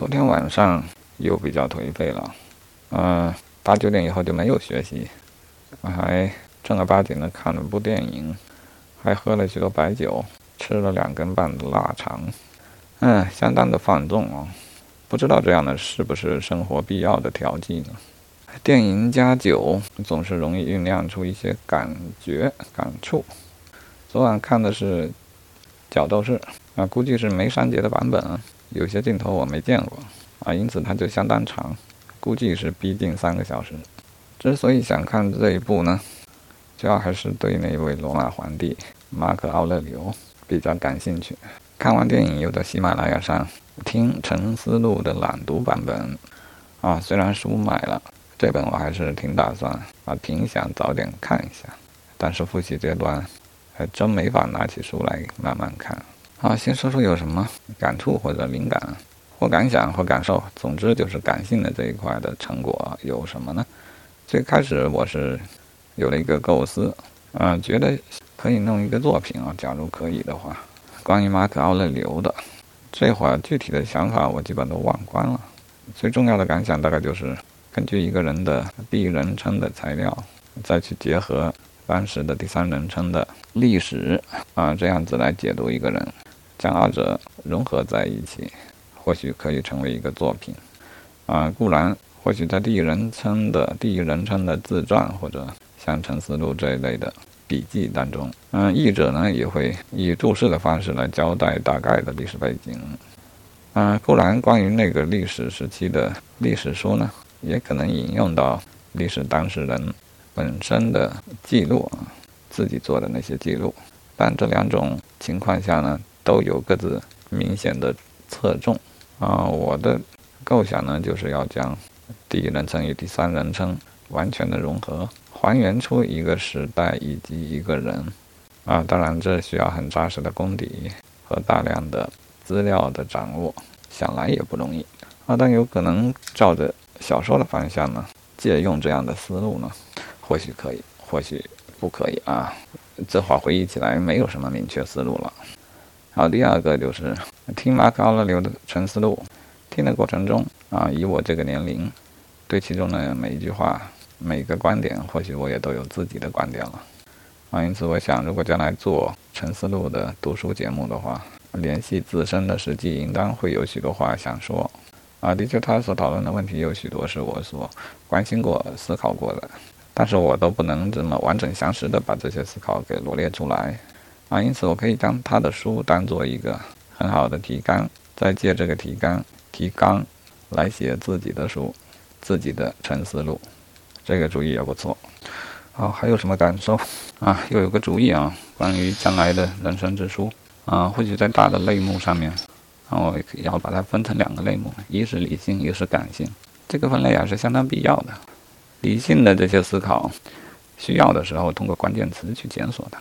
昨天晚上又比较颓废了，嗯，八九点以后就没有学习，我还正儿八经的看了部电影，还喝了许多白酒，吃了两根半的腊肠，嗯，相当的放纵哦。不知道这样的是不是生活必要的调剂呢？电影加酒总是容易酝酿出一些感觉感触。昨晚看的是《角斗士》啊，估计是没删节的版本。有些镜头我没见过啊，因此它就相当长，估计是逼近三个小时。之所以想看这一部呢，主要还是对那位罗马皇帝马可·奥勒留比较感兴趣。看完电影，又在喜马拉雅上听陈思路的朗读版本啊。虽然书买了，这本我还是挺打算啊，挺想早点看一下。但是复习阶段还真没法拿起书来慢慢看。好，先说说有什么感触或者灵感，或感想或感受，总之就是感性的这一块的成果有什么呢？最开始我是有了一个构思，嗯，觉得可以弄一个作品啊，假如可以的话，关于马可·奥勒留的。这会儿具体的想法我基本都忘光了。最重要的感想大概就是根据一个人的第一人称的材料，再去结合当时的第三人称的历史啊，这样子来解读一个人。将二者融合在一起，或许可以成为一个作品。啊，固然，或许在第一人称的第一人称的自传或者像陈思路这一类的笔记当中，嗯，译者呢也会以注释的方式来交代大概的历史背景。啊，固然，关于那个历史时期的历史书呢，也可能引用到历史当事人本身的记录啊，自己做的那些记录。但这两种情况下呢？都有各自明显的侧重啊！我的构想呢，就是要将第一人称与第三人称完全的融合，还原出一个时代以及一个人啊！当然，这需要很扎实的功底和大量的资料的掌握，想来也不容易啊！但有可能照着小说的方向呢，借用这样的思路呢，或许可以，或许不可以啊！这话回忆起来，没有什么明确思路了。好，第二个就是听马可·奥勒留的《沉思录》，听的过程中啊，以我这个年龄，对其中的每一句话、每个观点，或许我也都有自己的观点了啊。因此，我想，如果将来做《沉思录》的读书节目的话，联系自身的实际，应当会有许多话想说啊。的确，他所讨论的问题有许多是我所关心过、思考过的，但是我都不能这么完整详实的把这些思考给罗列出来。啊，因此我可以将他的书当做一个很好的提纲，再借这个提纲提纲来写自己的书，自己的沉思录，这个主意也不错。好，还有什么感受？啊，又有个主意啊，关于将来的人生之书啊，或许在大的类目上面，啊，我要把它分成两个类目，一是理性，一是感性。这个分类也是相当必要的。理性的这些思考，需要的时候通过关键词去检索它。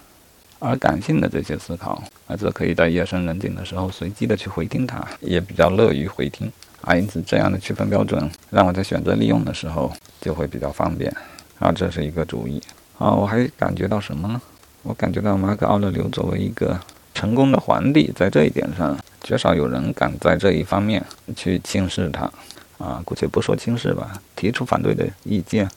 而感性的这些思考，啊，则可以在夜深人静的时候随机的去回听它，也比较乐于回听啊。因此，这样的区分标准，让我在选择利用的时候就会比较方便啊。这是一个主意啊。我还感觉到什么呢？我感觉到马可·奥勒留作为一个成功的皇帝，在这一点上，绝少有人敢在这一方面去轻视他啊。姑且不说轻视吧，提出反对的意见，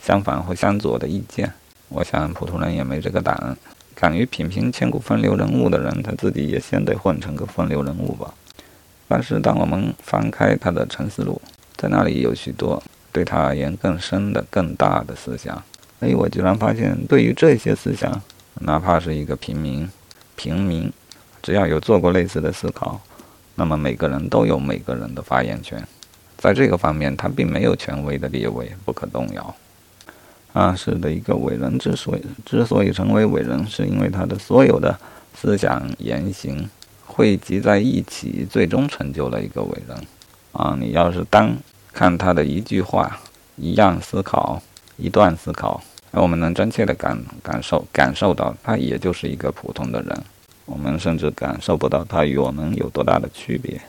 相反或相左的意见，我想普通人也没这个胆。敢于品评千古风流人物的人，他自己也先得混成个风流人物吧。但是，当我们翻开他的沉思录，在那里有许多对他而言更深的、更大的思想。哎，我居然发现，对于这些思想，哪怕是一个平民，平民，只要有做过类似的思考，那么每个人都有每个人的发言权。在这个方面，他并没有权威的地位，不可动摇。啊，是的，一个伟人之所以之所以成为伟人，是因为他的所有的思想言行汇集在一起，最终成就了一个伟人。啊，你要是单看他的一句话、一样思考、一段思考，那我们能真切的感感受感受到他也就是一个普通的人，我们甚至感受不到他与我们有多大的区别。